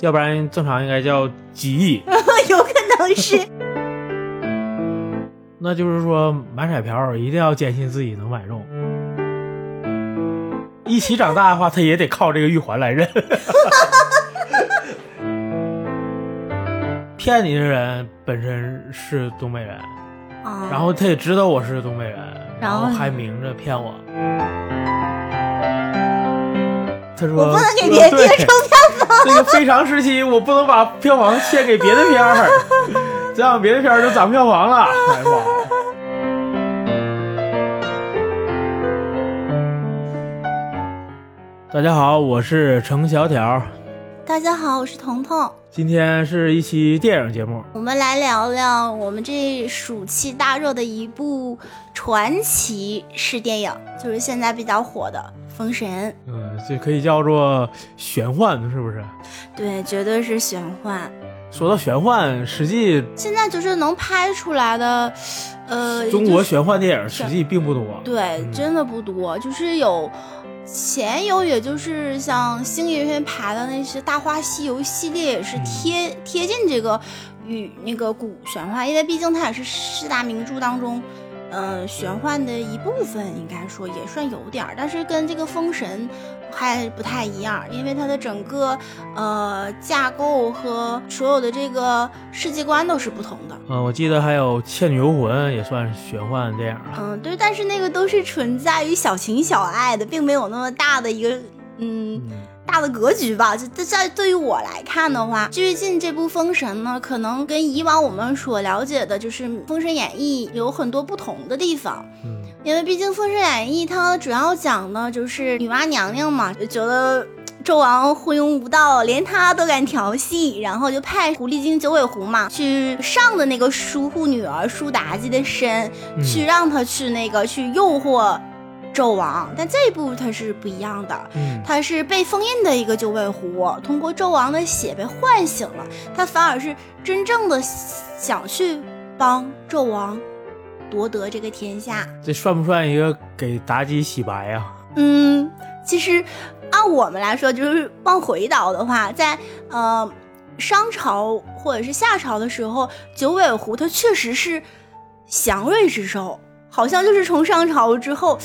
要不然正常应该叫几亿。有可能是。那就是说买彩票一定要坚信自己能买中。一起长大的话，他也得靠这个玉环来认。骗你的人本身是东北人，啊然后他也知道我是东北人，然后还明着骗我。他说：“我不能给别人对订售票房。这个非常时期，我不能把票房献给别的片儿，这样别的片儿就涨票房了。哎妈！大家好，我是程小条，大家好，我是彤彤，今天是一期电影节目。我们来聊聊我们这暑期大热的一部传奇式电影，就是现在比较火的《封神》。嗯，这可以叫做玄幻，是不是？对，绝对是玄幻。说到玄幻，实际现在就是能拍出来的，呃，中国玄幻电影实际并不多。对，嗯真的不多，就是有前有，也就是像星爷爷拍的那些《大话西游》系列，也是贴、贴近这个与那个古玄幻，因为毕竟它也是四大名著当中，呃，玄幻的一部分，应该说也算有点儿，但是跟这个《封神》还不太一样，因为它的整个呃架构和所有的这个世界观都是不同的。嗯，我记得还有《倩女幽魂》也算是玄幻电影啊。嗯，对，但是那个都是存在于小情小爱的，并没有那么大的一个嗯嗯，大的格局吧。就这在对于我来看的话，最近这部《封神》呢，可能跟以往我们所了解的，就是《封神演义》有很多不同的地方。嗯因为毕竟《封神演义》它主要讲的就是女娲娘娘嘛，就觉得纣王昏庸无道，连他都敢调戏，然后就派狐狸精九尾狐嘛去上的那个叔护女儿舒妲己的身，嗯去让她去那个去诱惑纣王。但这一步它是不一样的，嗯他是被封印的一个九尾狐，通过纣王的血被唤醒了，他反而是真正的想去帮纣王夺得这个天下。这算不算一个给妲己洗白呀、嗯，其实按我们来说，就是往回倒的话，在呃商朝或者是夏朝的时候，九尾狐它确实是祥瑞之兽，好像就是从商朝之后，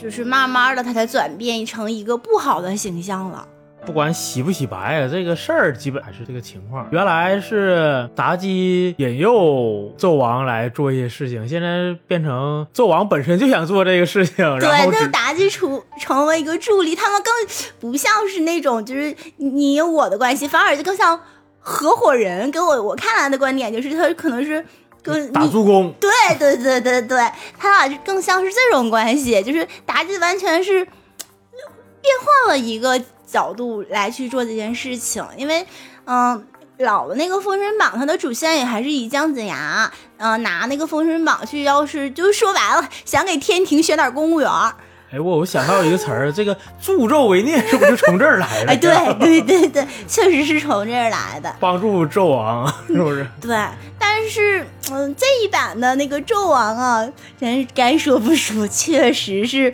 就是慢慢的他才转变成一个不好的形象了。不管洗不洗白啊，这个事儿基本还是这个情况。原来是妲己引诱纣王来做一些事情，现在变成纣王本身就想做这个事情，对，然后只那妲己出成为一个助力，他们更不像是那种就是你我的关系，反而就更像合伙人。给我我看来的观点就是，他可能是跟打你助攻。对对对对对，他俩就更像是这种关系，就是妲己完全是变换了一个角度来去做这件事情，因为嗯。老的那个《封神榜》，它的主线也还是以姜子牙，嗯、拿那个《封神榜》去，要是就是说白了，想给天庭选点公务员儿，哎，我我想到一个词儿，这个助纣为虐是不是就从这儿来的？哎，对对对对，确实是从这儿来的。帮助纣王是不是？对，但是嗯，这一版的那个纣王啊，真该说不说，确实是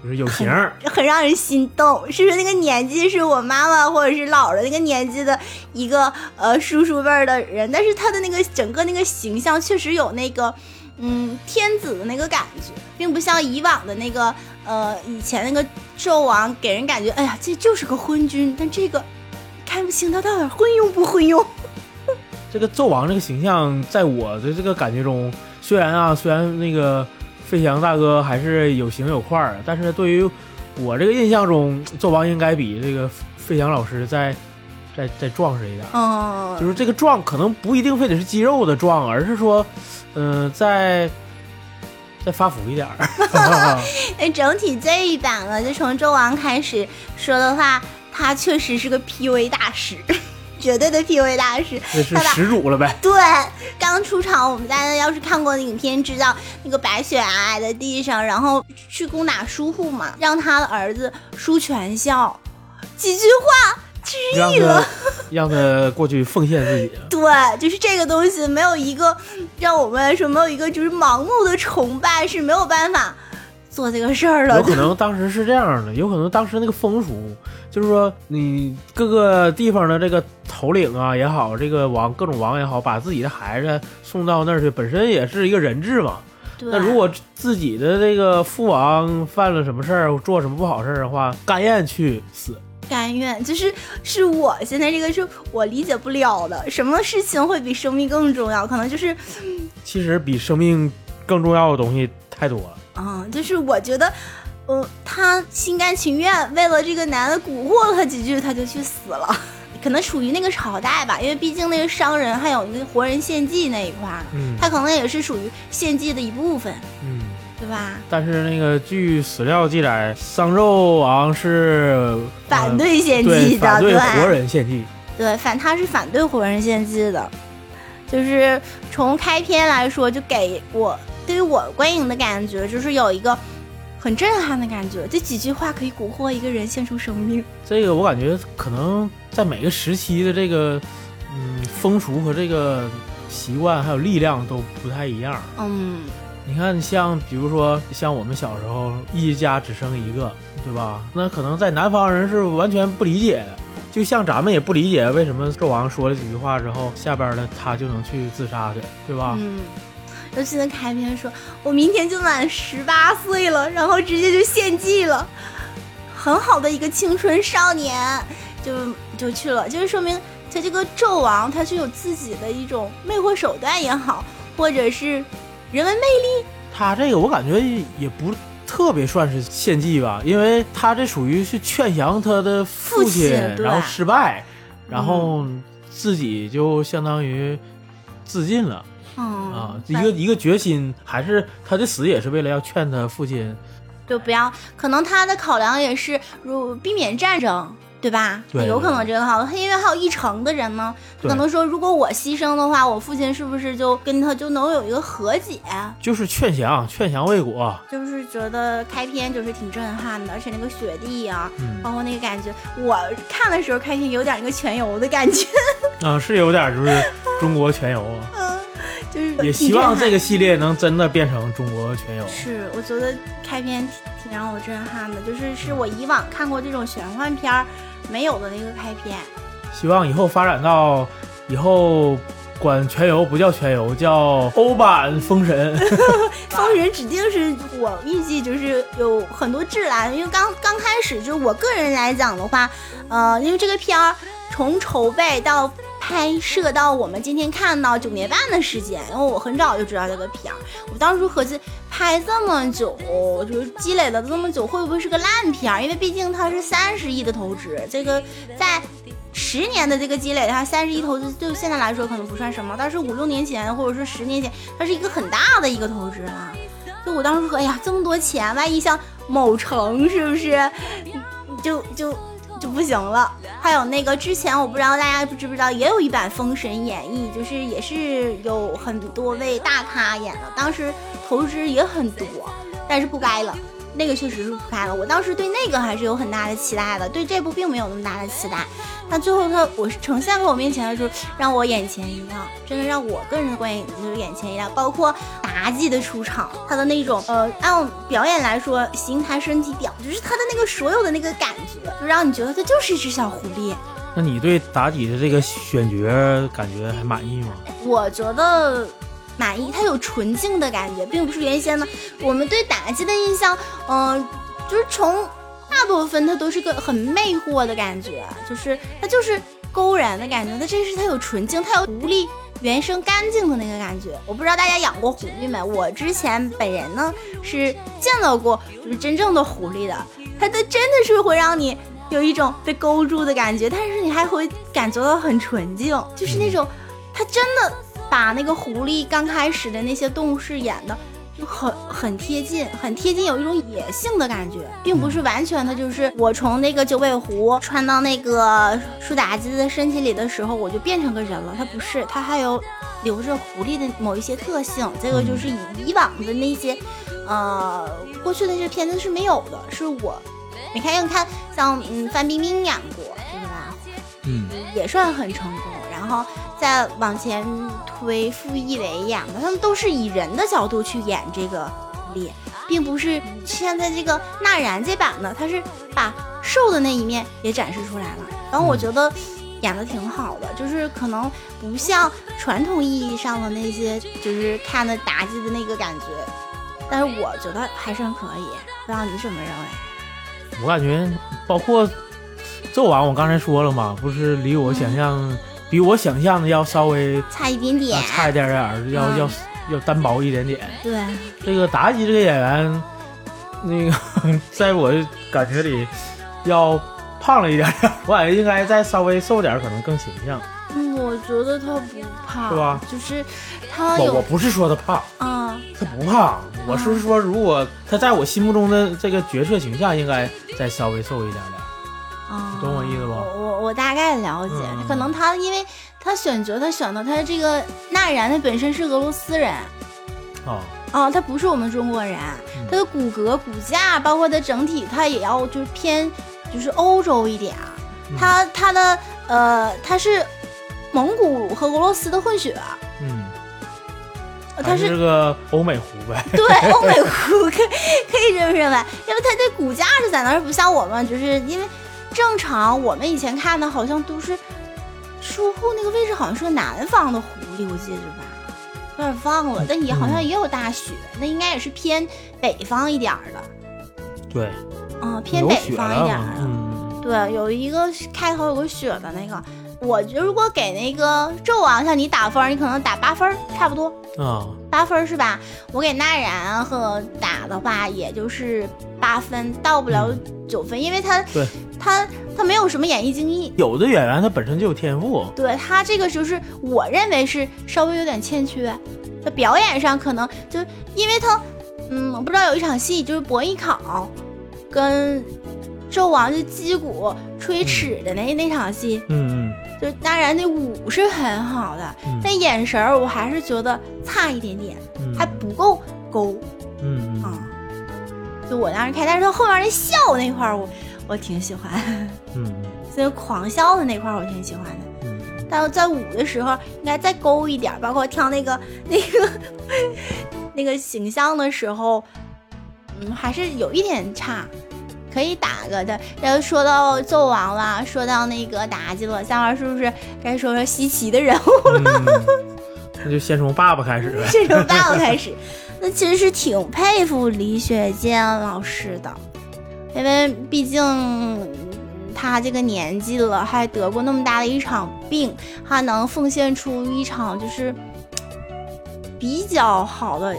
就是有型儿。很让人心动。是不是那个年纪是我妈妈或者是姥姥那个年纪的一个呃叔叔辈儿的人？但是他的那个整个那个形象确实有那个嗯天子的那个感觉，并不像以往的那个呃以前那个纣王给人感觉，哎呀这就是个昏君，但这个看不清他到底昏庸不昏庸。这个纣王这个形象，在我的这个感觉中，虽然啊，虽然那个费翔大哥还是有型有块儿，但是对于我这个印象中，纣王应该比这个费翔老师在再再壮实一点。嗯，就是这个壮，可能不一定非得是肌肉的壮，而是说，嗯、再再发福一点儿。那 整体这一版呢，就从纣王开始说的话，他确实是个 PUA 大师，绝对的 PUA 大师。这是始祖了呗？对，刚出场，我们大家要是看过影片，知道那个白雪皑皑的地上，然后去攻打叔父嘛，让他的儿子输全校，几句话失让忆了。让他过去奉献自己。对，就是这个东西，没有一个让我们来说，没有一个就是盲目的崇拜是没有办法做这个事儿了有。可能当时是这样的，有可能当时那个风俗，就是说你各个地方的这个头领啊也好，这个王各种王也好，把自己的孩子送到那儿去，本身也是一个人质嘛。对。那如果自己的这个父王犯了什么事儿，做什么不好事儿的话，甘愿去死。甘愿，就是是我现在这个是我理解不了的，什么事情会比生命更重要？可能就是，其实比生命更重要的东西太多了。嗯，就是我觉得，呃，他心甘情愿为了这个男的蛊惑了他几句，他就去死了。可能属于那个朝代吧，因为毕竟那个商人还有那个活人献祭那一块儿，嗯，他可能也是属于献祭的一部分，嗯。但是那个据史料记载，商纣王是反对献祭的，反对活人献祭。对，反他是反对活人献祭的。就是从开篇来说，就给我对于我观影的感觉，就是有一个很震撼的感觉。这几句话可以蛊惑一个人献出生命。这个我感觉可能在每个时期的这个嗯风俗和这个习惯还有力量都不太一样。嗯。你看，像比如说，像我们小时候一家只生一个，对吧？那可能在南方人是完全不理解的，就像咱们也不理解为什么纣王说了几句话之后，下边的他就能去自杀去，对吧？嗯。尤其那开篇说，我明天就满十八岁了，然后直接就献祭了，很好的一个青春少年，就就去了，就是说明他这个纣王他是有自己的一种魅惑手段也好，或者是。人文魅力，他这个我感觉也不特别算是献祭吧，因为他这属于是劝降他的父亲，然后失败，然后自己就相当于自尽了，啊，一个一个决心，还是他的死也是为了要劝他父亲，就不要，可能他的考量也是如避免战争。对吧？有可能这个号，因为还有一成的人呢，可能说如果我牺牲的话，我父亲是不是就跟他就能有一个和解？就是劝降，劝降未果。就是觉得开篇就是挺震撼的，而且那个雪地呀，包括那个感觉，我看的时候开篇有点那个全游的感觉。啊，是有点就是中国全游。嗯，就是也希望这个系列能真的变成中国全游。是，我觉得开篇挺让我震撼的，就是是我以往看过这种玄幻片儿。没有的那个开篇，希望以后发展到以后管全游不叫全游，叫欧版封神。封神指定是我预计就是有很多质来，因为刚刚开始就是我个人来讲的话，呃，因为这个片儿从筹备到。拍摄到我们今天看到九年半的时间，因为我很早就知道这个片儿，我当时合计拍这么久，就是积累了这么久，会不会是个烂片儿？因为毕竟它是三十亿的投资，这个在十年的这个积累的话，三十亿投资对现在来说可能不算什么，但是五六年前或者说十年前，它是一个很大的一个投资了。就我当时说，哎呀，这么多钱，万一像某城是不是，就就。就不行了。还有那个之前，我不知道大家知不知道，也有一版《封神演义》，就是也是有很多位大咖演的，当时投资也很多，但是不该了。那个确实是不拍了，我当时对那个还是有很大的期待的，对这部并没有那么大的期待。但最后他我呈现给我面前的时候，让我眼前一亮，真的让我个人的观影就是眼前一亮。包括妲己的出场，她的那种呃按表演来说，形态身体表，就是她的那个所有的那个感觉，就让你觉得她就是一只小狐狸。那你对妲己的这个选角感觉还满意吗？我觉得。满意，它有纯净的感觉，并不是原先的。我们对妲己的印象，嗯，就是从大部分它都是个很魅惑的感觉，就是它就是勾人的感觉。它这是它有纯净，它有狐狸原生干净的那个感觉。我不知道大家养过狐狸没？我之前本人呢是见到过，就是真正的狐狸的，它的真的是会让你有一种被勾住的感觉，但是你还会感觉到很纯净，就是那种它真的。把那个狐狸刚开始的那些动物饰演的就很很贴近，很贴近，有一种野性的感觉，并不是完全的，就是我从那个九尾狐穿到那个舒妲己的身体里的时候，我就变成个人了。它不是，它还有留着狐狸的某一些特性。这个就是以以往的那些，呃，过去的那些片子是没有的。是我你看，你看像嗯范冰冰演过，对吧？嗯，也算很成功。然后再往前推，傅艺伟演的，他们都是以人的角度去演这个脸，并不是现在这个纳然这版的，他是把瘦的那一面也展示出来了。然后我觉得演的挺好的，就是可能不像传统意义上的那些，就是看的妲己的那个感觉，但是我觉得还是很可以。不知道你怎么认为？我感觉包括纣王，我刚才说了嘛，不是离我想象，比我想象的要稍微差一点点，差一点点儿，要嗯。要要单薄一点点。对，这个妲己这个演员，那个 在我感觉里要胖了一点点儿，我感觉应该再稍微瘦点儿，可能更形象。嗯，我觉得他不胖，是吧？就是他我我，不是说他胖，嗯，他不胖，我是说如果他在我心目中的这个角色形象应该再稍微瘦一点点儿。啊，懂我意思吧我我我大概了解，嗯可能他因为他选角，他选的他这个纳然，他本身是俄罗斯人。啊，啊，他不是我们中国人，嗯他的骨骼、骨架，包括他整体，他也要就是偏就是欧洲一点儿。嗯他他的呃，他是蒙古和俄罗斯的混血，嗯，呃他是是个欧美湖呗。对欧美湖，可以可以这么认为，因为他的骨架是在那儿，不像我们，就是因为正常我们以前看的好像都是书库那个位置好像是南方的狐狸，我记得吧。有点忘了，但也好像也有大雪，那应该也是偏北方一点儿的。对，嗯，偏北方一点儿的。嗯，对，有一个开头有个雪的那个，我觉得如果给那个纣王像你打分，你可能打八分，差不多。啊，八分是吧？我给纳然和打的话，也就是八分，到不了九分，因为他对。他他没有什么演艺经验。有的演员他本身就有天赋，对他这个就是我认为是稍微有点欠缺，他表演上可能就因为他，嗯，我不知道有一场戏就是伯邑考跟纣王就击鼓吹尺的那、那场戏，嗯嗯就当然那舞是很好的，嗯但眼神儿我还是觉得差一点点，嗯，还不够勾嗯嗯啊。就我当时看，但是他后面那笑那块儿我我挺喜欢，嗯所以狂笑的那块儿我挺喜欢的。嗯但是在舞的时候应该再勾一点儿，包括跳那个那个那个形象的时候，嗯，还是有一点差，可以打个的。然后说到纣王了，说到那个妲己了，下面是不是该说说西岐的人物？嗯，那就先从爸爸开始呗。先从爸爸开始，那其实是挺佩服李雪健老师的，因为毕竟嗯他这个年纪了，还得过那么大的一场病，还能奉献出一场就是比较好的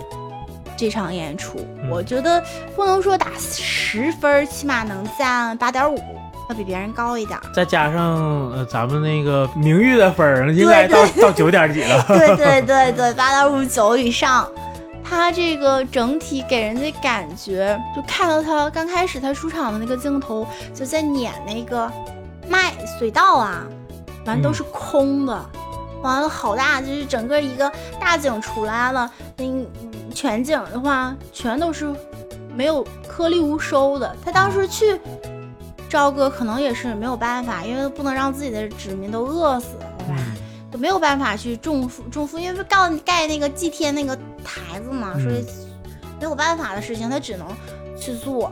这场演出，嗯我觉得不能说打十分，起码能占八点五，要比别人高一点。再加上呃咱们那个名誉的分儿，应该到到九点几了。对对对 对，八点五九以上。他这个整体给人的感觉，就看到他刚开始他出场的那个镜头，就在撵那个麦隧道啊，完都是空的，完了好大，就是整个一个大景出来了，那嗯全景的话全都是没有颗粒无收的。他当时去朝歌可能也是没有办法，因为不能让自己的子民都饿死，对吧？嗯就没有办法去种树种树，因为盖盖那个祭天那个台子嘛，嗯所以没有办法的事情，他只能去做。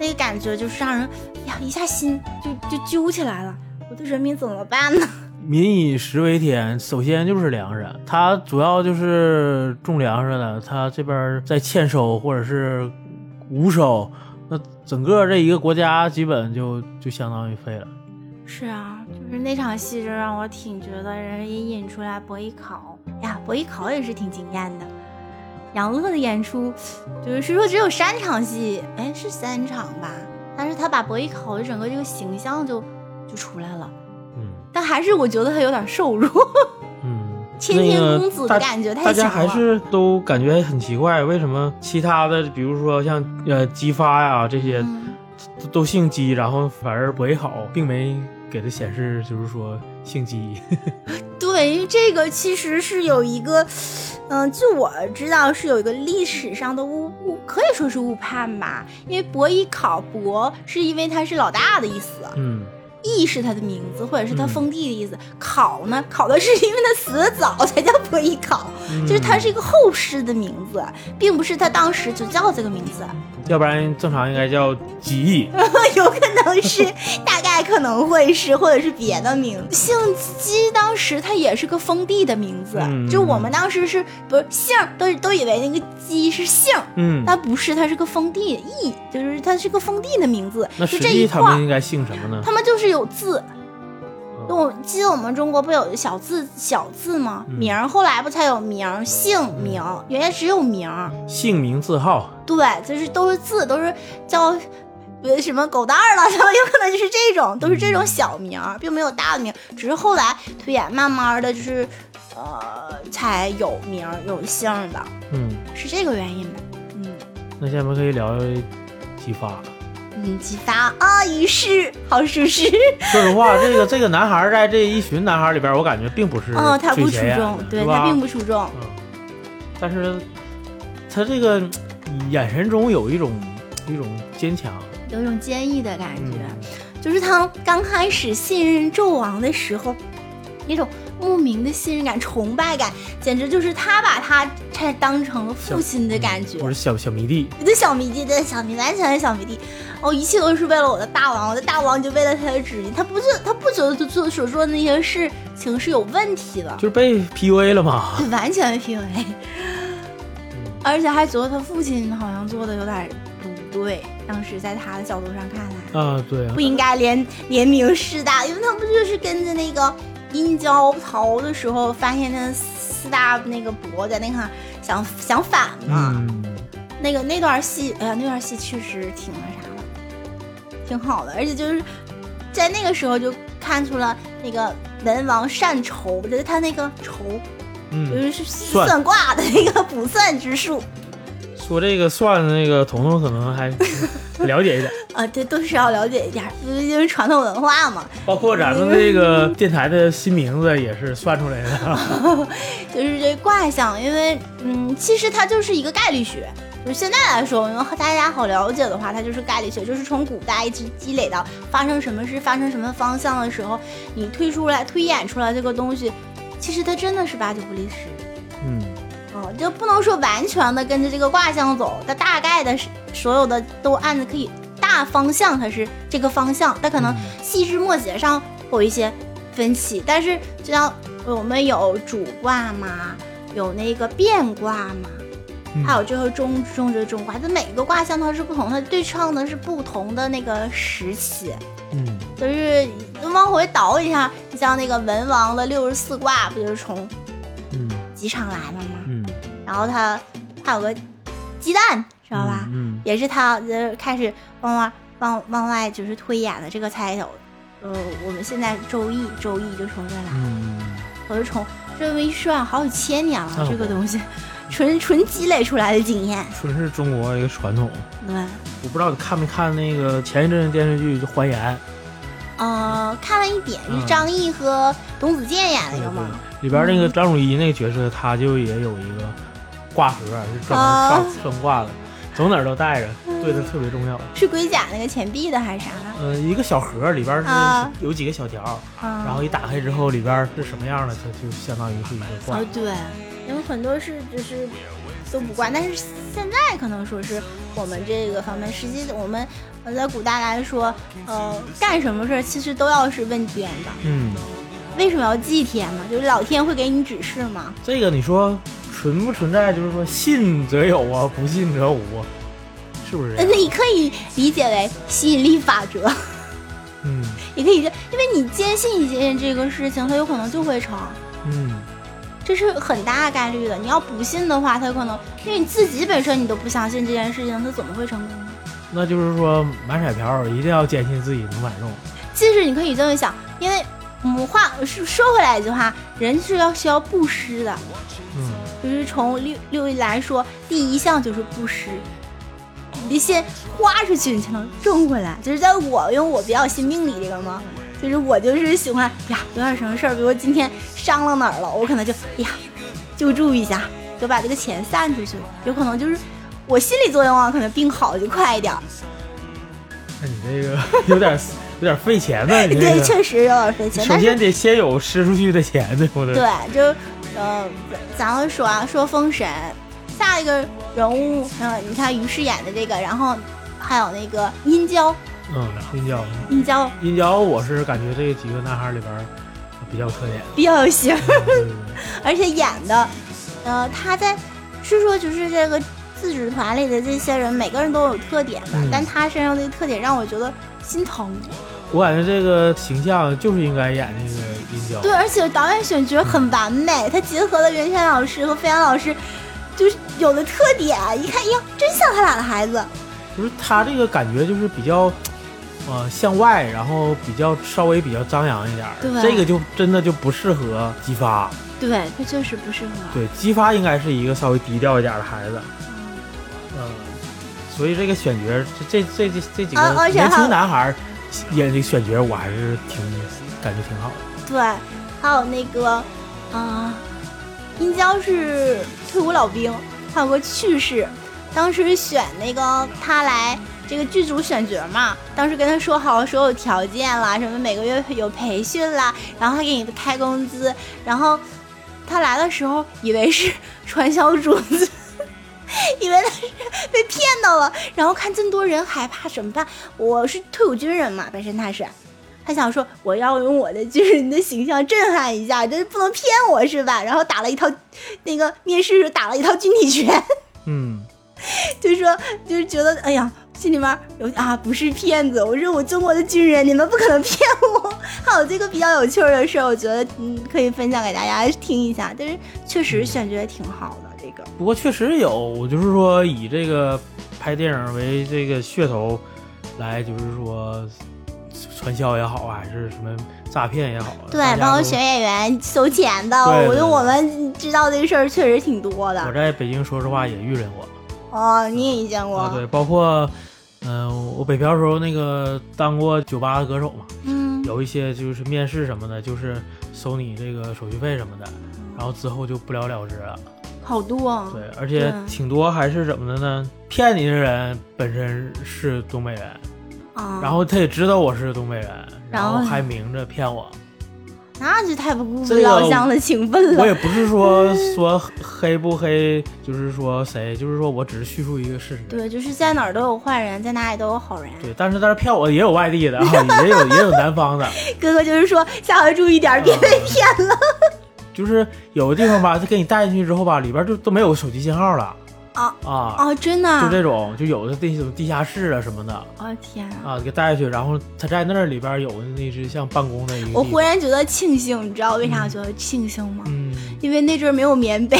那个感觉就是让人呀一下心就就揪起来了，我的人民怎么办呢？民以食为天，首先就是粮食，它主要就是种粮食的，它这边在欠收或者是无收，那整个这一个国家基本就就相当于废了。是啊，就是那场戏就让我挺觉得人也引出来伯邑考呀，伯邑考也是挺惊艳的。杨乐的演出，就是虽说只有三场戏，哎，是三场吧？但是他把伯邑考的整个这个形象就就出来了，但还是我觉得他有点瘦弱，嗯，谦谦公子的感觉太大家。还是都感觉很奇怪，为什么其他的，比如说像呃姬发呀这些，嗯都都姓姬，然后反而伯邑考并没给他显示，就是说姓姬。对，因为这个其实是有一个，嗯、据我知道是有一个历史上的误误，可以说是误判吧。因为伯邑考伯是因为他是老大的意思，嗯义是他的名字，或者是他嗯封地的意思。考呢，考的是因为他死的早才叫伯邑考，就是他是一个后世的名字，并不是他当时就叫这个名字。要不然正常应该叫吉义。有可能是，大概可能会是，或者是别的名字。姓姬当时它也是个封地的名字，嗯就我们当时是不是姓都都以为那个姬是姓儿，嗯，但不是，它是个封地义，就是它是个封地的名字。那就实际他这一块儿，们应该姓什么呢？他们就是有字。嗯我记得我们中国不有小字小字吗？嗯名儿后来不才有名儿姓名，原来只有名儿。姓名字号。对，就是都是字，都是叫呃什么狗蛋儿了，什 么有可能就是这种，都是这种小名儿，并没有大的名儿，只是后来推演慢慢的就是呃才有名儿有姓的，嗯，是这个原因吧？嗯那下面可以聊姬发。嗯，激发啊，于是好舒适。说实话，这个这个男孩在这一群男孩里边，我感觉并不是哦，他不出众对他并不出众。嗯，但是他这个眼神中有一种一种坚强，有一种坚毅的感觉，嗯。就是他刚开始信任纣王的时候，那种莫名的信任感、崇拜感，简直就是他把他才当成了父亲的感觉。我是小小迷弟，我的小迷弟，对小迷，完全是小迷弟。哦，一切都是为了我的大王，我的大王就为了他的旨意。他不是，他不觉得他做所做的那些事情是有问题的，就是被 PUA 了嘛。就完全 PUA，而且还觉得他父亲好像做的有点不对。当时在他的角度上看来，啊，对啊不，应该连联名师大，因为他不就是跟着那个殷郊逃的时候，发现那四大那个伯在那块儿想想反嘛。嗯，那个那段戏，哎呀，那段戏确实挺那啥的，挺好的，而且就是在那个时候就看出了那个文王善筹，就是他那个筹就嗯，是算。算卦的那个卜算之术。说这个算的那个彤彤可能还 了解一点，啊，对都是要了解一点，因为传统文化嘛。包括咱们这个电台的新名字也是算出来的。就是这卦象，因为嗯，其实它就是一个概率学。就是现在来说，因为大家好了解的话，它就是概率学，就是从古代一直积累到发生什么事、发生什么方向的时候，你推出来、推演出来这个东西，其实它真的是八九不离十。就不能说完全的跟着这个卦象走，它大概的是所有的都按着可以大方向，它是这个方向，它可能嗯细枝末节上会有一些分歧，但是就像我们有主卦嘛，有那个变卦嘛，嗯还有最后中中之中卦，它每个卦象它是不同它，对称的是不同的那个时期。嗯就是往回倒一下，你像那个文王的六十四卦，不就是从嗯几场来了吗？嗯，然后他还有个鸡蛋，知道吧？嗯，也是他呃开始往外往往外就是推演的这个才有，呃，我们现在周易周易就从这来，嗯，我就从这么一算好几千年了，嗯这个东西。纯纯积累出来的经验，纯是中国一个传统。对，我不知道你看没看那个前一阵电视剧就《还原》，呃，看了一点，嗯是张译和董子健演那个嘛？里边那个张鲁一那个角色，他就也有一个挂盒，是专门啊算算卦的，走哪儿都带着，对它特别重要。是龟甲那个钱币的还是啥的？呃，一个小盒里边啊是有几个小条，啊，然后一打开之后里边是什么样的，它就相当于是一个卦哦。对，有很多是就是都不挂，但是现在可能说是我们这个方面，实际我们呃在古代来说，呃，干什么事儿其实都要是问天的。嗯，为什么要祭天呢？就是老天会给你指示嘛。这个你说存不存在？就是说信则有啊，不信则无啊，是不是这呃，样？你可以理解为吸引力法则，嗯也可以因为你坚信一件这个事情，它有可能就会成。嗯这是很大概率的。你要不信的话，它有可能，因为你自己本身你都不相信这件事情，它怎么会成功呢？那就是说买彩票一定要坚信自己能买中。其实你可以这么想，因为我们话说说回来一句话，人是要需要布施的，嗯就是从六六艺来说，第一项就是布施。你得先花出去，你才能挣回来。就是在我，因为我比较信命理这个嘛，就是我就是喜欢呀，有点什么事儿，比如说今天伤了哪儿了，我可能就呀救助一下，就把这个钱散出去，有可能就是我心理作用啊，可能病好就快一点儿。那你这个 有点点费钱呢。对，确实有点费钱。首先得先有施出去的钱，对不对？对，就呃，咱们说啊，说封神，下一个人物，嗯、你看于适演的这个，然后还有那个殷郊，嗯，殷郊，殷郊殷郊，我是感觉这几个男孩里边比较有特点。比较有型，嗯 而且演的，呃，他在是说就是这个自治团里的这些人，每个人都有特点吧，嗯但他身上的特点让我觉得心疼。我感觉这个形象就是应该演那个殷郊。对，而且导演选角很完美，他结合了袁泉老师和飞扬老师，就是有的特点，一看，呀，真像他俩的孩子。就是他这个感觉就是比较，呃，向外，然后比较稍微比较张扬一点儿。对这个就真的就不适合姬发。对他确实不适合。对，姬发应该是一个稍微低调一点儿的孩子。嗯，所以这个选角，这这这这这几个年轻男孩儿演这个选角，我还是挺感觉挺好的。对，还有那个，啊、殷郊是退伍老兵，还有个趣事，当时选那个他来这个剧组选角嘛，当时跟他说好所有条件啦，什么每个月有培训啦，然后还给你开工资，然后他来的时候以为是传销主子。以为他是被骗到了，然后看这么多人害怕怎么办？我是退伍军人嘛，本身他是，他想说我要用我的军人的形象震撼一下，这不能骗我是吧？然后打了一套，那个面试时打了一套军体拳，嗯，就说就是觉得哎呀，心里面有啊不是骗子，我是我中国的军人，你们不可能骗我。还有这个比较有趣儿的事儿，我觉得嗯可以分享给大家听一下，但是确实选角挺好的这个。不过确实有，就是说以这个拍电影为这个噱头来，就是说传销也好，还是什么诈骗也好，对大，家都包括选演员收钱的，我觉得我们知道这个事儿确实挺多的我。在北京说实话也遇见过哦，你也遇见过？啊，对，包括嗯、我北漂时候那个当过酒吧的歌手嘛，嗯，有一些就是面试什么的，就是收你这个手续费什么的，然后之后就不了了之了。好多。对，而且挺多还是怎么的呢？骗你的人本身是东北人，啊，然后他也知道我是东北人，然后还明着骗我。那就太不顾这个老乡的情分了。我也不是说 说黑不黑，就是说谁，就是说我只是叙述一个事实。对，就是在哪儿都有坏人，在哪里都有好人。对，但是但是骗我也有外地的啊，也有也有南方的，哥哥就是说，下回注意点，别被骗了。就是有的地方吧，他给你带进去之后吧，里边就都没有手机信号了啊啊，啊，真的？就这种，就有的那种地下室啊什么的哦天啊！啊，给带下去，然后他在那儿里边有那只像办公的一个。我忽然觉得庆幸，你知道为啥我觉得庆幸吗？嗯因为那阵儿没有棉被，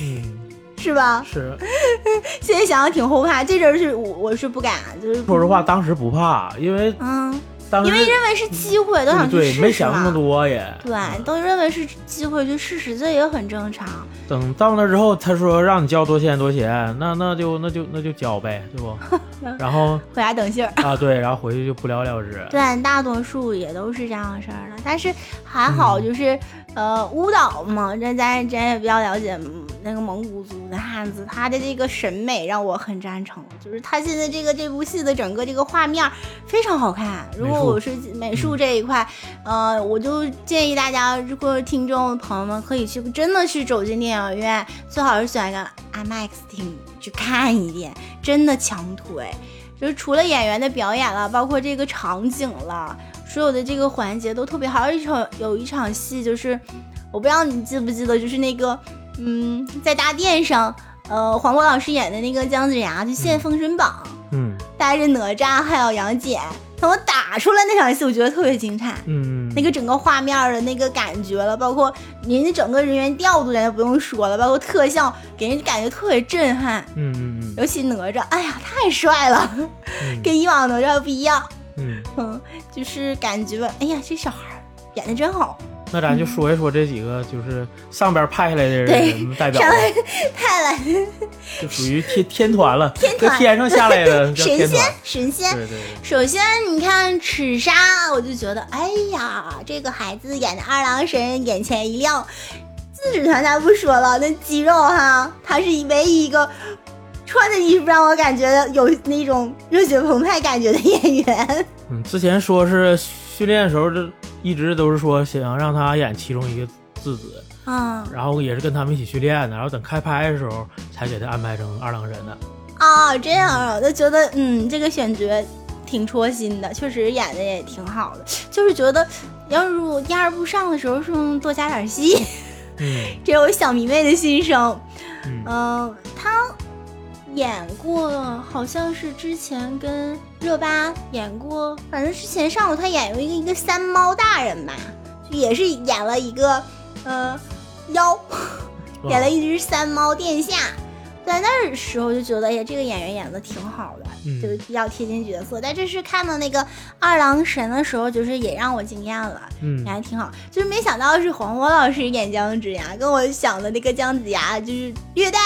嗯 是吧？是，现在想想挺后怕。这阵儿是我我是不敢，就是说实话，当时不怕，因为嗯，当时因为认为是机会，都想去对没想那么。多也。对，都认为是机会去试试，这也很正常。等到那之后，他说让你交多钱多钱，那那就那就那就交呗，对不？然后回家等信儿。啊，对，然后回去就不了了之。对，大多数也都是这样的事儿了，但是还好，嗯就是、呃，舞蹈嘛，这咱咱也比较了解嗯那个蒙古族的汉子，他的这个审美让我很赞成，就是他现在这个这部戏的整个这个画面非常好看。如果我是美术这一块，呃，我就建议大家，如果听众朋友们可以去，真的是走进电影院，最好是选一个 IMAX 厅去看一遍，真的强推。就是除了演员的表演了，包括这个场景了，所有的这个环节都特别好。还有一场有一场戏，就是我不知道你记不记得，就是那个嗯，在大殿上，呃，黄渤老师演的那个姜子牙去献《封神榜》嗯带着哪吒还有杨戬，他们打出来那场戏，我觉得特别精彩。嗯，那个整个画面的那个感觉了，包括人家整个人员调度，咱就不用说了，包括特效，给人感觉特别震撼。嗯嗯尤其哪吒，哎呀，太帅了，嗯 跟以往哪吒不一样。嗯，嗯，就是感觉，哎呀，这小孩儿演的真好，那咱就说一说这几个就是上边派下来的人代表吧，上来太来就属于天天团了，天团天上下来的 神仙。神仙。对对对，首先，你看赤砂，我就觉得，哎呀，这个孩子演的二郎神眼前一亮。自指团咱不说了，那肌肉哈，他是唯一一个穿的衣服让我感觉有那种热血澎湃感觉的演员。嗯，之前说是训练的时候，就一直都是说想让他演其中一个质子，嗯然后也是跟他们一起训练的，然后等开拍的时候才给他安排成二郎神的。啊，这样啊，我就觉得嗯，这个选角挺戳心的，确实演的也挺好的。就是觉得要是我第二部上的时候，是多加点戏？嗯 这有小迷妹的心声。嗯嗯、他演过，好像是之前跟热巴演过，反正之前上过他演过一个一个三猫大人吧，就也是演了一个呃妖，演了一只三猫殿下。在那时候就觉得，哎呀，这个演员演的挺好的，嗯就是比较贴近角色。但这是看到那个二郎神的时候，就是也让我惊艳了。嗯也还挺好，就是没想到是黄渤老师演姜子牙，跟我想的那个姜子牙就是略带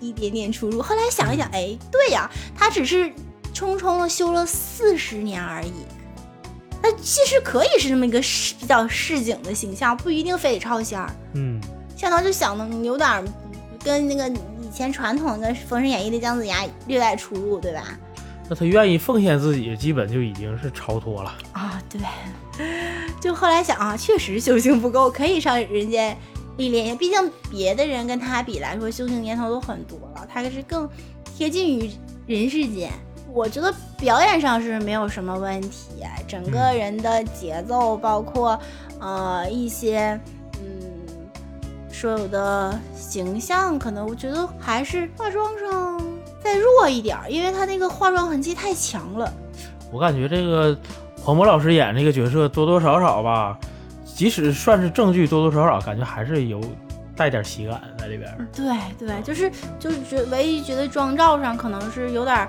一点点出入。后来想一想，哎，对呀，他只是匆匆的修了四十年而已，那其实可以是这么一个市比较市井的形象，不一定非得超仙儿。嗯想到就想的有点儿跟那个以前传统的《封神演义》的姜子牙略带出入，对吧？那他愿意奉献自己，基本就已经是超脱了。啊，对，就后来想啊，确实修行不够，可以上人间历练一下。毕竟别的人跟他比来说，修行年头都很多了，他是更贴近于人世间。我觉得表演上是没有什么问题，整个人的节奏，包括呃一些嗯所有的形象，可能我觉得还是化妆上再弱一点儿，因为他那个化妆痕迹太强了。我感觉这个黄渤老师演这个角色多多少少吧，即使算是正剧，多多少少感觉还是有带点喜感在里边。对对，就是就是觉唯一觉得妆照上可能是有点儿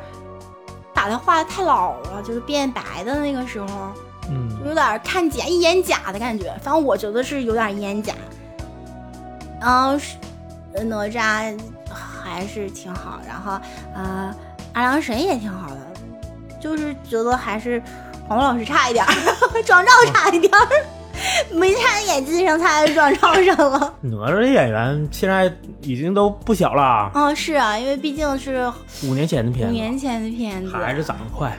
把他画的太老了，就是变白的那个时候，嗯有点看假一眼假的感觉。反正我觉得是有点一眼假。然后是呃哪吒还是挺好，然后呃二郎神也挺好的，就是觉得还是黄渤老师差一点儿，妆照差一点儿，没差在演技上，差在妆照上了。哪吒的演员现在已经都不小了啊，哦，是啊，因为毕竟是五年前的片子，五年前的片子，还是长得快。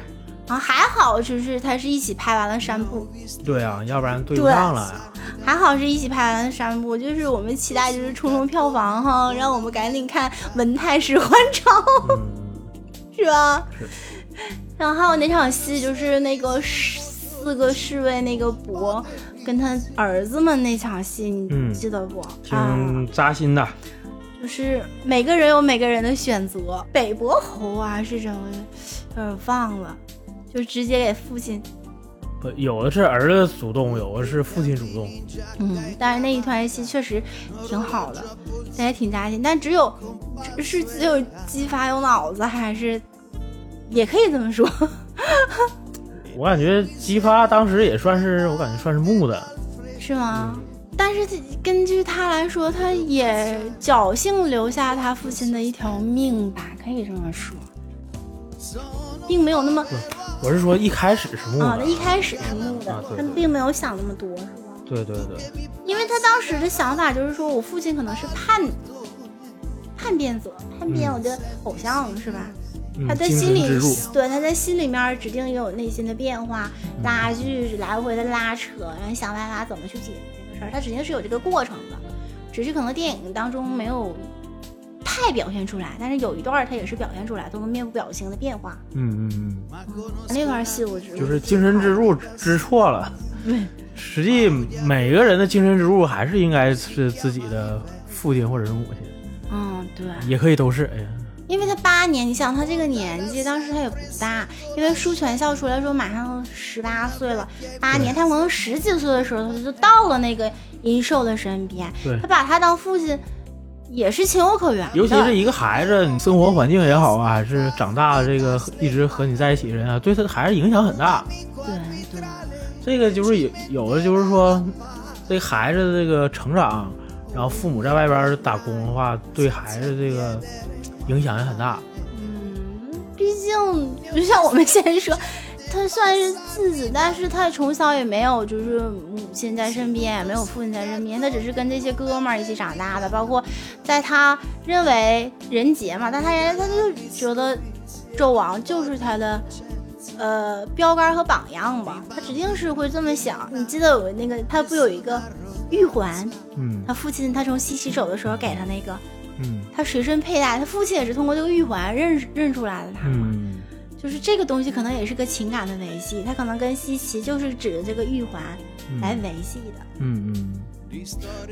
啊，还好就是他是一起拍完了三部，对啊，要不然对不对上了呀。还好是一起拍完了三部，就是我们期待就是冲冲票房哈，让我们赶紧看文太师还朝，嗯，是吧？是。然后还有那场戏就是那个四四个侍卫那个伯跟他儿子们那场戏，你嗯记得不？嗯，挺扎心的。就是每个人有每个人的选择，北伯侯啊是什么？有点忘了，就直接给父亲不，有的是儿子主动，有的是父亲主动。嗯，但是那一团戏确实挺好的，但也挺扎心。但只有是只有姬发有脑子，还是也可以这么说。我感觉姬发当时也算是，我感觉算是木的。是吗？但是根据他来说，他也侥幸留下他父亲的一条命吧，可以这么说，并没有那么我是说一开始是木啊，的那。一开始是木的，他并没有想那么多，是吧？对对对，因为他当时的想法就是说我父亲可能是叛叛变者，叛变我的偶像、是吧？他在心里。对他在心里面指定也有内心的变化，拉锯来回的拉扯，然后想办法怎么去解决这个事儿，他指定是有这个过程的，只是可能电影当中没有太表现出来，但是有一段他也是表现出来，都能面部表情的变化。嗯嗯嗯那段戏我觉得嗯，就是精神支柱支错了。对，实际每个人的精神支柱还是应该是自己的父亲或者是母亲，嗯对。也可以都是。哎呀，因为他八年，你想他这个年纪，当时他也不大，因为书全校出来说马上十八岁了，八年，他可能十几岁的时候他就到了那个殷寿的身边，对他把他当父亲也是情有可原的。尤其是一个孩子，你生活环境也好啊，还是长大这个一直和你在一起的人啊，对他孩子影响很大。对对，这个就是有有的就是说，这个孩子这个成长，然后父母在外边打工的话，对孩子这个影响也很大。嗯，毕竟就像我们先说，他算是次子，但是他从小也没有就是母亲在身边，也没有父亲在身边，他只是跟这些哥们儿一起长大的。包括在他认为人杰嘛，但他人他就觉得纣王就是他的呃标杆和榜样吧，他指定是会这么想。你记得有那个他不有一个玉环，嗯他父亲他从西岐走的时候给他那个，嗯他随身佩戴，他父亲也是通过这个玉环认认出来的他嘛。嗯就是这个东西可能也是个情感的维系，它可能跟西岐就是指的这个玉环来维系的。嗯嗯。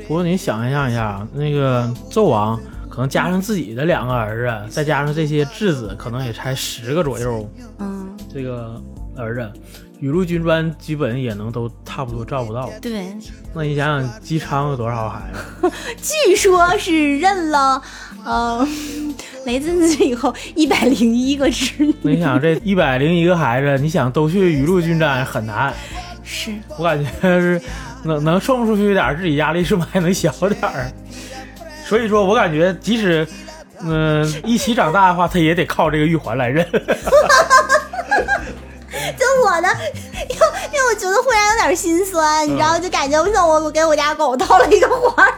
不过你想象一下，那个纣王可能加上自己的两个儿子，再加上这些质子，可能也才十个左右。嗯，这个儿子，雨露均沾，基本也能都差不多照不到。对，那你想想，姬昌有多少孩子？据说是认了，呃，雷震子以后一百零一个侄女。你想这一百零一个孩子，你想都去雨露均沾很难。是，我感觉是能能送出去点儿，自己压力是不是还能小点儿？所以说我感觉，即使嗯、一起长大的话，他也得靠这个玉环来认。就我的，因为因为我觉得忽然有点心酸，你知道，就感觉像我我给我家狗套了一个环儿。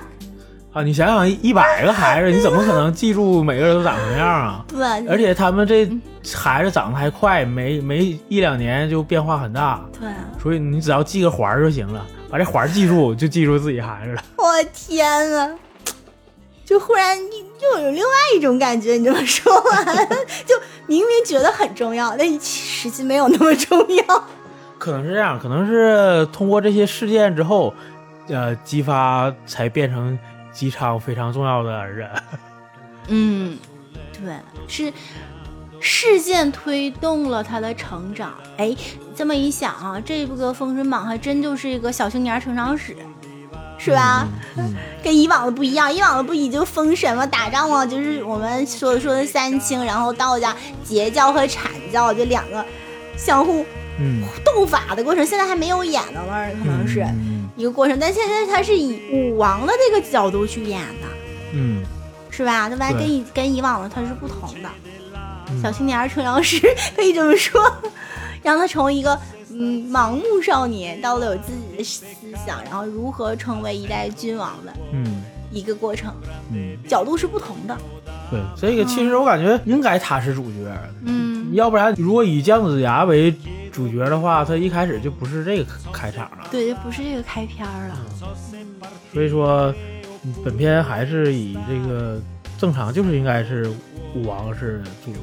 啊，你想想，一百个孩子，你怎么可能记住每个人都长什么样啊？对，而且他们这孩子长得还快，没没一两年就变化很大，对，所以你只要记个环儿就行了，把这环儿记住，就记住自己孩子了。我天啊，就忽然又有另外一种感觉。你这么说完，就明明觉得很重要，但实际没有那么重要。可能是这样，可能是通过这些事件之后，呃，激发才变成姬昌非常重要的人。嗯，对，是事件推动了他的成长。哎，这么一想啊，这个《封神榜》还真就是一个小青年成长史，是吧？嗯，跟以往的不一样，以往的不已经封神了，打仗了，就是我们所说的三清，然后道家截教和阐教就两个相互嗯，斗法的过程，现在还没有演到那儿，可能是嗯一个过程，但现在他是以武王的这个角度去演的，嗯，是吧？那完对跟以跟以往的他是不同的。嗯。小青年成长史可以这么说，让他成为一个嗯盲目少年到了有自己的思想，然后如何成为一代君王的嗯一个过程，嗯，角度是不同的。对，这个其实我感觉应该他是主角，嗯，要不然如果以姜子牙为主角的话，他一开始就不是这个开场了。对，就不是这个开篇儿了。所以说，嗯本片还是以这个正常就是应该是武王是主角。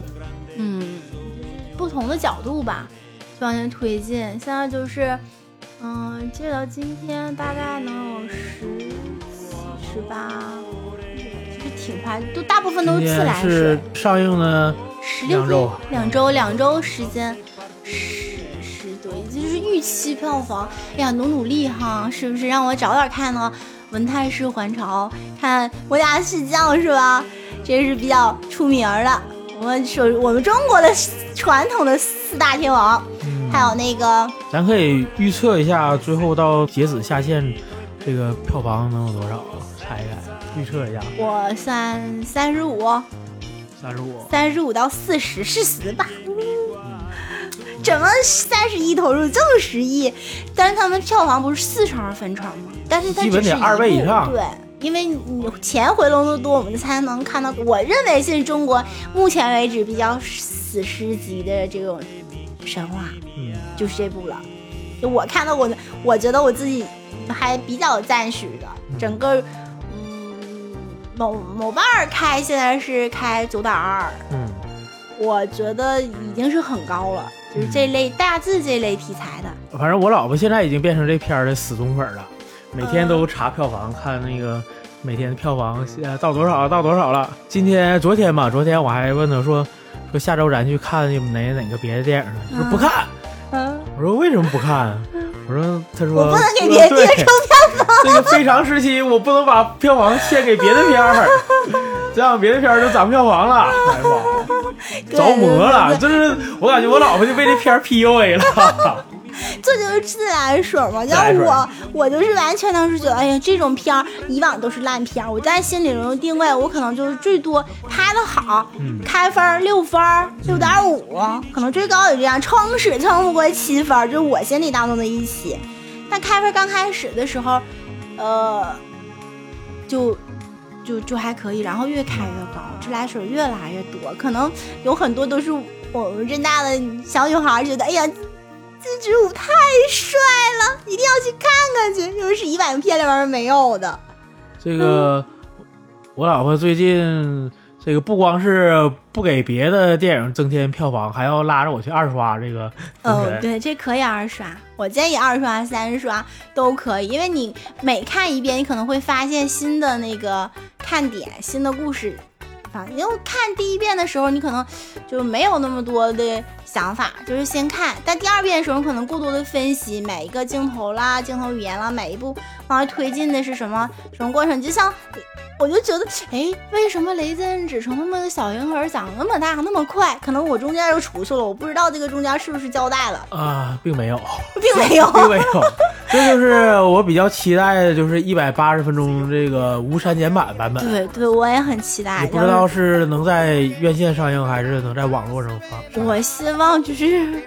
嗯，不同的角度吧，就往前推进。现在就是，嗯，截止到今天大概能有十七、十八，就是挺快，都大部分都是自来水是水。上映了，十六两周，两周，两周时间，十十多亿，这就是预期票房。哎呀，努努力哈，是不是让我早点看呢？文泰师还朝，看我家四将是吧？这是比较出名的。我们说我们中国的传统的四大天王，嗯还有那个咱可以预测一下，最后到截止下线，这个票房能有多少？猜一猜，预测一下，我算三十五，三十五。三十五到四十，四十吧。怎么三十亿投入这么十亿？但是他们票房不是四成分成吗？但是它基本得二倍以上对，因为你钱回笼的多，我们才能看到。我认为是中国目前为止比较史诗级的这种神话，嗯就是这部了。就我看到我的，我觉得我自己还比较赞许的。整个，嗯，某某瓣儿开现在是开九点二，嗯我觉得已经是很高了，就是这类大致这类题材的。反正我老婆现在已经变成这片儿的死忠粉了，每天都查票房，看那个每天的票房呃到多少了到多少了。今天昨天吧，昨天我还问他说说下周咱去看哪哪个别的电影呢？她说不看。嗯，我说为什么不看？我说他说我不能给别的对电影票房。这个非常时期，我不能把票房献给别的片儿，这样别的片儿就涨票房了，哎呀妈，着魔了！就是我感觉我老婆就被这片儿 PUA 了。这就是自来水嘛。像我，我就是完全当时觉得，哎呀，这种片儿以往都是烂片儿。我在心里中定位，我可能就是最多拍的好，嗯开分儿六分儿，六点五，可能最高也这样，撑死撑不过七分儿，就是我心里当中的一期。但开分刚开始的时候，呃，就就就还可以，然后越开越高，自来水越来越多，可能有很多都是我们这大的小女孩觉得，哎呀，自指舞太帅了，一定要去看看去，又是一百片里边没有的。这个我老婆最近这个不光是不给别的电影增添票房，还要拉着我去二刷这个《封哦，》。对，这可以二刷，我建议二刷、三刷都可以，因为你每看一遍，你可能会发现新的那个看点、新的故事。啊，因为看第一遍的时候，你可能就没有那么多的想法，就是先看；但第二遍的时候，可能过多的分析每一个镜头啦、镜头语言啦，每一步往外推进的是什么什么过程。就像我就觉得，哎，为什么雷震只从那么个小婴儿长那么大那么快？可能我中间又出去了，我不知道这个中间是不是交代了。啊，并没有，并没有。并没有，这就是我比较期待的，就是一百八十分钟这个无删减版版本。对对，我也很期待。不知道是能在院线上映，还是能在网络上放。我希望就是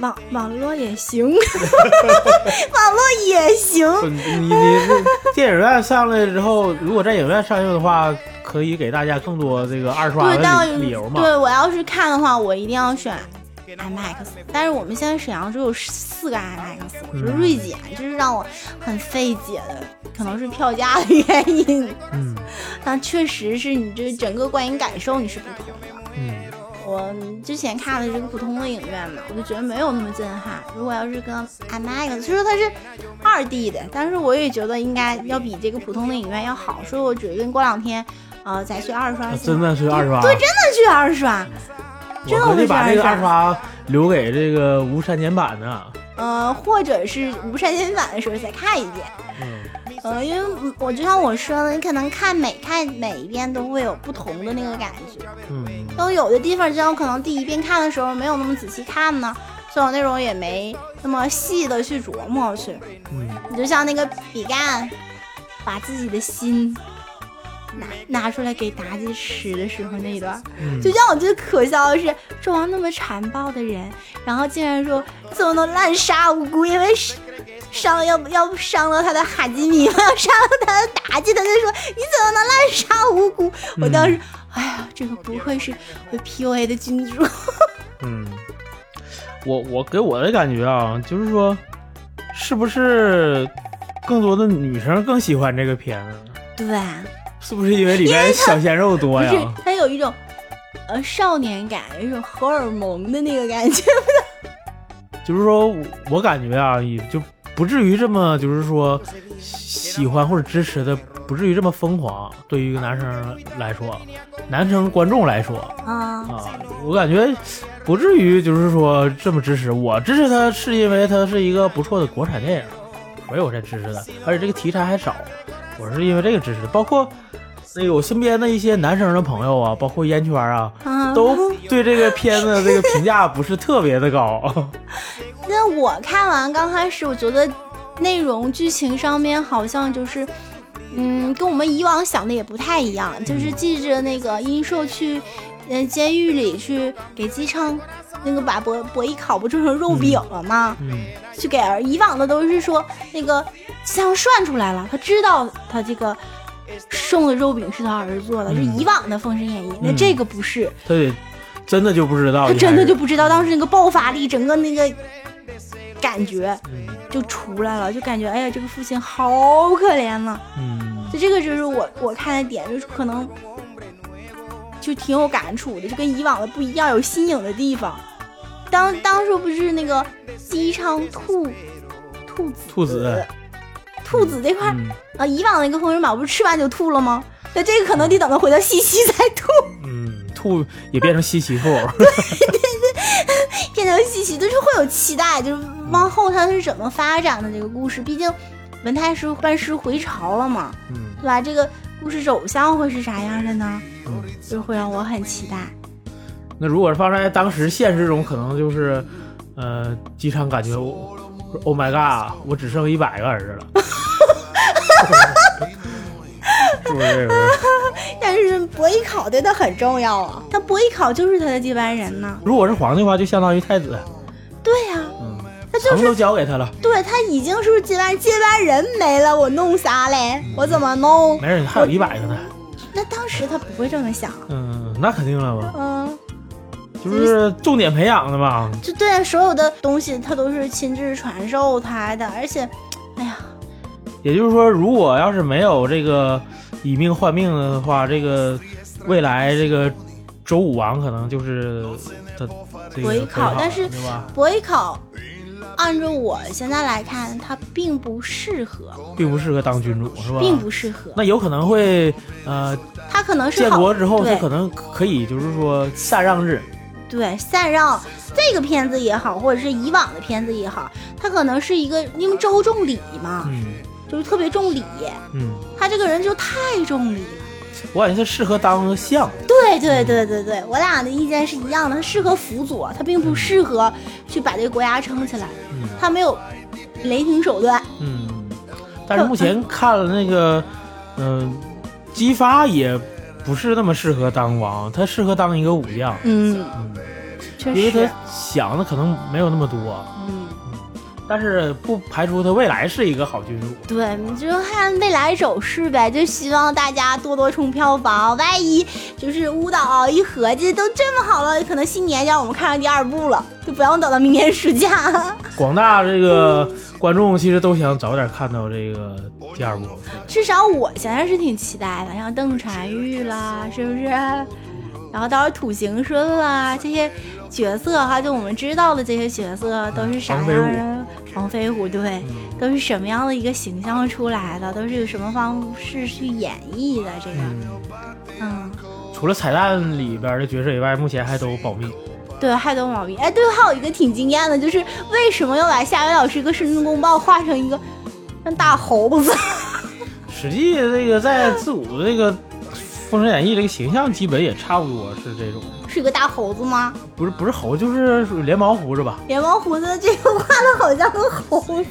网网络也行，网络也行。你你你电影院上来之后，如果在影院上映的话，可以给大家更多这个二刷对，的理理由嘛。对我要是看的话，我一定要选 IMAX。但是我们现在沈阳只有四个 IMAX，就是锐减，这是让我很费解的，可能是票价的原因。嗯但确实是你这整个观影感受你是不同的。嗯，我之前看的这个普通的影院嘛，我就觉得没有那么震撼。如果要是跟 IMAX，虽说它是二 D 的，但是我也觉得应该要比这个普通的影院要好。所以我决定过两天，呃，再去二刷。啊真的去二刷。对，真的去二刷。真的我合计会去把这个二二刷留给这个无删减版呢。呃，或者是无删减版的时候再看一遍。嗯呃，因为嗯我就像我说的，你可能看每看每一遍都会有不同的那个感觉。嗯都有的地方，就像我可能第一遍看的时候没有那么仔细看呢，所以我内容也没那么细的去琢磨去。嗯你就像那个比干，把自己的心拿拿出来给妲己吃的时候那一段，嗯，就让我觉得可笑的是，纣王那么残暴的人，然后竟然说怎么能滥杀无辜？因为是伤要要不伤了他的哈基米嘛，要伤了他的妲己，他就说你怎么能滥杀无辜？我当时，哎呀，这个不愧是会 PUA 的君主。嗯，我我给我的感觉啊，就是说，是不是更多的女生更喜欢这个片子？对，是不是因为里面小鲜肉多呀不是呀？他有一种呃少年感，有一种荷尔蒙的那个感觉。就是说我我感觉啊，也就不至于这么就是说喜欢或者支持的，不至于这么疯狂。对于一个男生来说，男生观众来说啊，啊，我感觉不至于就是说这么支持。我支持他是因为他是一个不错的国产电影，所以我才支持的。而且这个题材还少，我是因为这个支持的。包括那个我身边的一些男生的朋友啊，包括烟圈啊，啊都对这个片子这个评价不是特别的高。那我看完刚开始，我觉得内容剧情上面好像就是，嗯，跟我们以往想的也不太一样。就是记着那个殷寿去，嗯，监狱里去给姬昌那个把博博弈烤不做成肉饼了吗？嗯去给儿以往的都是说那个姬昌算出来了，他知道他这个送的肉饼是他儿子做的，嗯是以往的《封神演义》。那嗯这个不是，对真的就不知道，他真的就不知道当时那个爆发力，整个那个感觉。嗯就出来了，就感觉哎呀，这个父亲好可怜呐。嗯就这个就是我我看的点，就是可能就挺有感触的，就跟以往的不一样，有新颖的地方。当当初不是那个姬昌兔兔子兔子兔子这块啊，以往那个封神榜不是吃完就吐了吗？那这个可能得等他回到西岐再吐，嗯，兔也变成稀奇兔，变成稀奇，就是会有期待，就是往后它是怎么发展的这个故事。毕竟文太师班师回朝了嘛，嗯对吧？这个故事走向会是啥样的呢？嗯。就会让我很期待。那如果是放在当时现实中，可能就是，呃，机场感觉我，Oh my god，我只剩一百个儿子了，但是伯邑考对他很重要啊，他伯邑考就是他的接班人呢。如果是皇帝的话，就相当于太子，对呀、嗯，他就是城都交给他了，对他已经是接班接班人没了，我弄啥嘞？我怎么弄？没事，还有一百个呢，那当时他不会这么想，嗯，那肯定了吧，嗯，就是重点培养的嘛，就对所有的东西他都是亲自传授他的，而且，哎呀，也就是说，如果要是没有这个以命换命的话，这个未来这个周武王可能就是他这个伯邑考但是伯邑考，按照我现在来看，他并不适合，并不适合当君主，是吧？并不适合，那有可能会呃，他可能是建国之后，他可能可以就是说禅让制，对，禅让。这个片子也好，或者是以往的片子也好，它可能是一个因为周重礼嘛，嗯就是特别重礼，嗯，他这个人就太重礼了。我感觉他适合当个相，对对对对对，我俩的意见是一样的，他适合辅佐，他并不适合去把这个国家撑起来，嗯。他没有雷霆手段。嗯，但是目前看了那个，嗯、姬发也不是那么适合当王，他适合当一个武将，嗯，嗯。确因为实他，想的可能没有那么多，嗯，但是不排除他未来是一个好君主。对，你就看未来走势呗，就希望大家多多冲票房。万一就是舞蹈一合计都这么好了，可能新年让我们看上第二部了，就不用等到明年暑假。广大这个观众其实都想早点看到这个第二部，至少我现在是挺期待的，像邓婵玉啦，是不是？然后到时候土行孙啦，这些角色哈，就我们知道的这些角色都是啥样的？黄飞虎对，嗯都是什么样的一个形象出来的？都是有什么方式去演绎的？这个，嗯，嗯，除了彩蛋里边的角色以外，目前还都保密。对，还都保密。哎，对，还有一个挺惊艳的，就是为什么要把夏雨老师一个申公豹画成一个像大猴子？实际这个在自古的这个《封神演义》这个形象，基本也差不多是这种，是个大猴子吗？不是不是猴，就是属于连毛胡子吧？连毛胡子这个画的好像个猴子。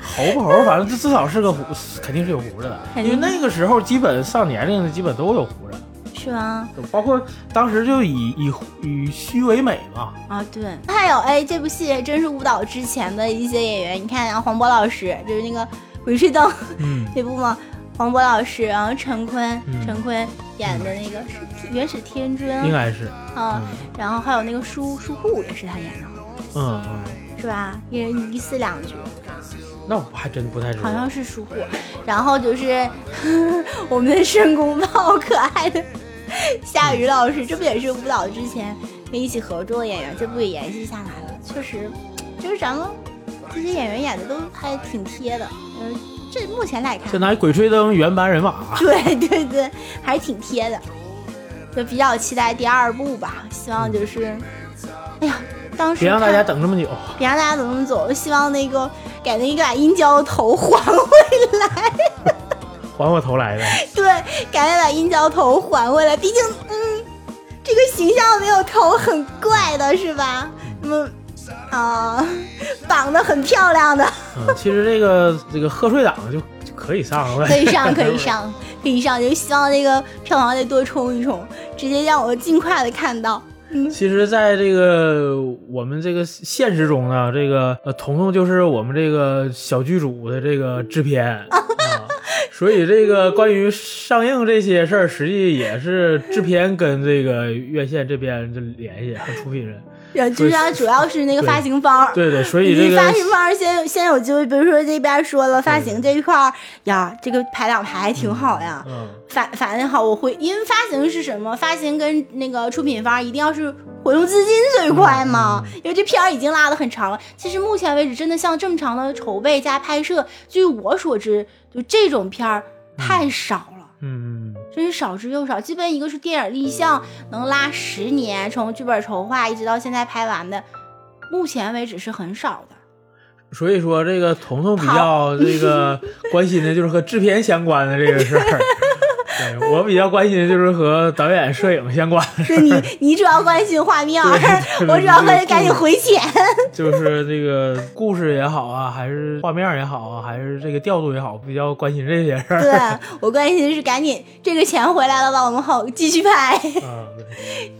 猴不猴，反正至至少是个胡，肯定是有胡子的。因为那个时候基本上年龄的基本都有胡子，是吗？包括当时就以以以虚为美嘛。啊，对，还有哎，这部戏真是舞蹈之前的一些演员，你看啊，黄渤老师就是那个《鬼吹灯》嗯，这部嘛，黄渤老师，然后陈坤，嗯陈坤演的那个是元始天尊应该是。啊，嗯然后还有那个苏苏护也是他演的，嗯嗯，是吧？一人一四两角，那我还真不太知道。好像是苏护。然后就是 我们的申公豹，可爱的 夏雨老师，这不也是舞蹈之前跟一起合作的演员，这不也延续下来了。确实，就是咱们这些演员演的都还挺贴的。嗯，这目前来看相，当于《鬼吹灯》原班人马。对对对，还是挺贴的。就比较期待第二部吧，希望就是，哎呀，当时别让大家等这么久。别让大家等这么走，希望那个改那个把殷郊头还回来，还我头来的。对，赶紧把殷郊头还回来。毕竟，嗯，这个形象没有头很怪的是吧？那么啊，绑的很漂亮的，嗯，其实这个这个贺岁档就就可以上了。可以上，可以上，可以上。就希望这个票房再多冲一冲，直接让我尽快的看到。嗯，其实，在这个我们这个现实中呢，这个呃，彤彤就是我们这个小剧组的这个制片 啊，所以这个关于上映这些事儿，实际也是制片跟这个院线这边就联系和出品人。然后就是它主要是那个发行方。对对，所以这个发行方先先有机会，比如说这边说了发行这一块儿呀，这个排两排挺好呀，嗯，反反正好，我会因为发行是什么？发行跟那个出品方一定要是回笼资金最快嘛，嗯因为这片儿已经拉的很长了。其实目前为止，真的像这么长的筹备加拍摄，据我所知，就这种片儿太少真是少之又少，基本一个是电影立项能拉十年，从剧本筹划一直到现在拍完的，目前为止是很少的。所以说这个彤彤比较这个关心的就是和制片相关的这个事儿。对我比较关心的就是和导演、摄影相关的，是你你主要关心画面 我主要关心赶紧回钱。就是这个故事也好啊，还是画面也好啊，还是这个调度也好，比较关心这些事儿。对我关心的是赶紧这个钱回来了吧，我们好继续拍。啊，对，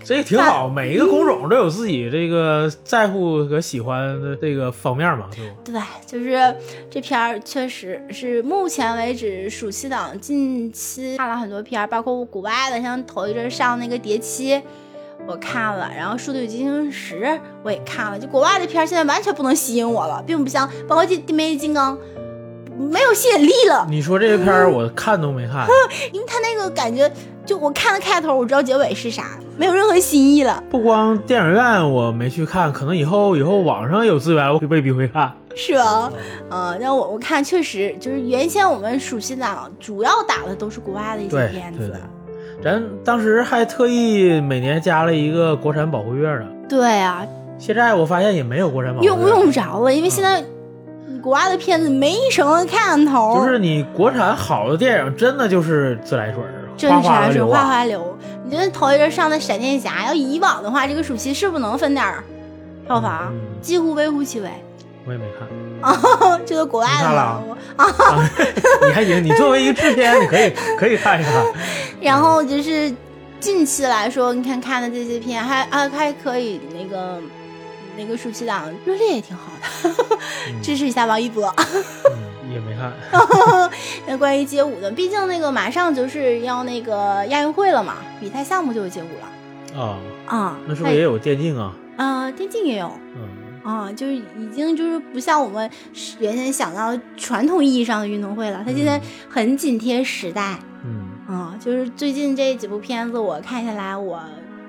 这个挺好，每一个工种都有自己这个在乎和喜欢的这个方面嘛，对吧？对，就是这片儿确实是目前为止暑期档近期看了很多片儿，包括国外的，像头一阵上那个《碟七》，我看了，然后《速度与激情十》我也看了，就国外的片儿现在完全不能吸引我了，并不像包括《地地金刚》没有吸引力了，你说这个片儿我看都没看，因为他那个感觉，就我看了开头，我知道结尾是啥，没有任何新意了。不光电影院我没去看，可能以后以后网上有资源我未必会看。是吧？嗯，但我我看确实就是原先我们暑期档主要打的都是国外的一些片子对对，咱当时还特意每年加了一个国产保护月呢。对啊，现在我发现也没有国产保护月，用用不着了，因为现在国外的片子没什么看头，就是你国产好的电影，真的就是自来水儿，真是哗哗的是流啊。哗哗流。你觉得头一阵上的闪电侠，要以往的话，这个暑期是不是能分点儿票房？嗯几乎微乎其微。我也没看。啊，这都国外的了。啊 你还行，你作为一个制片，你可以 可以看一看。然后就是近期来说，你看看的这些片，还还还可以那个那个暑期档热烈也挺好的，支持一下王一博。嗯，也没看。那关于街舞的，毕竟那个马上就是要那个亚运会了嘛，比赛项目就有街舞了啊，啊。那是不是也有电竞啊？啊、电竞也有嗯，啊，就是已经就是不像我们原先想到传统意义上的运动会了，它现在很紧贴时代。嗯啊，就是最近这几部片子我看下来，我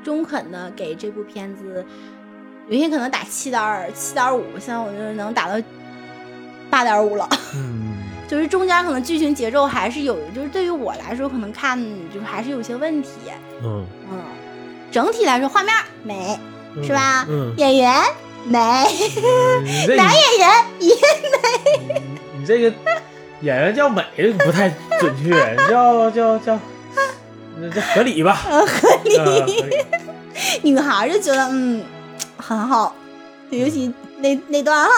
中肯的给这部片子，原先可能打七点二、七点五，现在我就能打到八点五了。嗯，就是中间可能剧情节奏还是有，就是对于我来说，可能看就是还是有些问题。嗯嗯，整体来说画面美嗯，是吧？嗯，演员美，男演员也美你这个演员叫美不太准确，叫叫叫，那这合理吧？合理。合 理。女孩就觉得嗯很好，尤其那那段哈，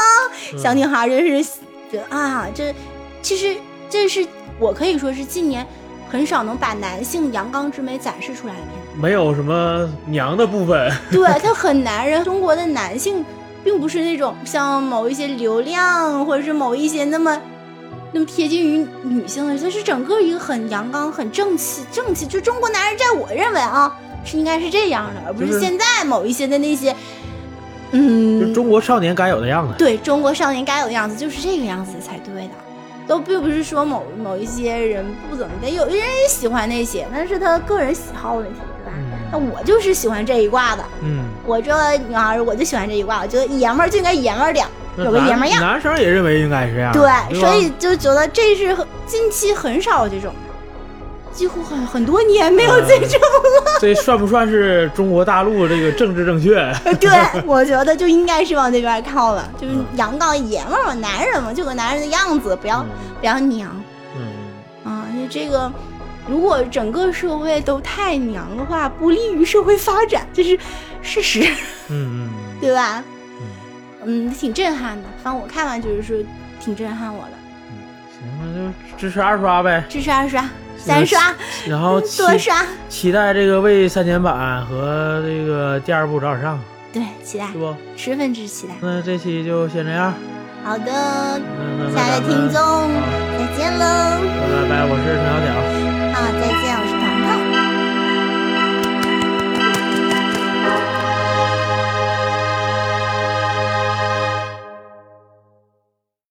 嗯小女孩就是觉得啊，这其实这是我可以说是近年很少能把男性阳刚之美展示出来的片子。没有什么娘的部分。对他很男人，中国的男性并不是那种像某一些流量或者是某一些那么那么贴近于女性的，他是整个一个很阳刚、很正气、正气。就中国男人，在我认为啊，是应该是这样的，而不是是现在某一些的那些，嗯，就中国少年该有的样子。对中国少年该有的样子就是这个样子才对的，都并不是说某某一些人不怎么的，有些人也喜欢那些，那是他个人喜好问题，对吧？嗯那我就是喜欢这一挂的，嗯，我这女孩儿我就喜欢这一挂，我觉得爷们儿就应该爷们儿点儿，有个爷们儿样。男男生也认为应该是这样。对，吧所以就觉得这是近期很少有这种的，几乎很很多年没有这种了。这算不算是中国大陆这个政治正确？对，我觉得就应该是往那边靠了，就是嗯阳刚爷们儿嘛，男人嘛，就个男人的样子，不要、嗯不要娘嗯，啊！就这个，如果整个社会都太娘的话，不利于社会发展，这是事实，嗯嗯 对吧？嗯嗯，挺震撼的。反正我看完就是说挺震撼我的，嗯，行，那就支持二刷呗。支持二刷、三刷，然后多刷，期待这个未删减版和这个第二部早点上。对，期待是不？十分之期待。那这期就先这样。好的，下的听众再见喽。拜拜，我是陈小鸟。好，再见，我是。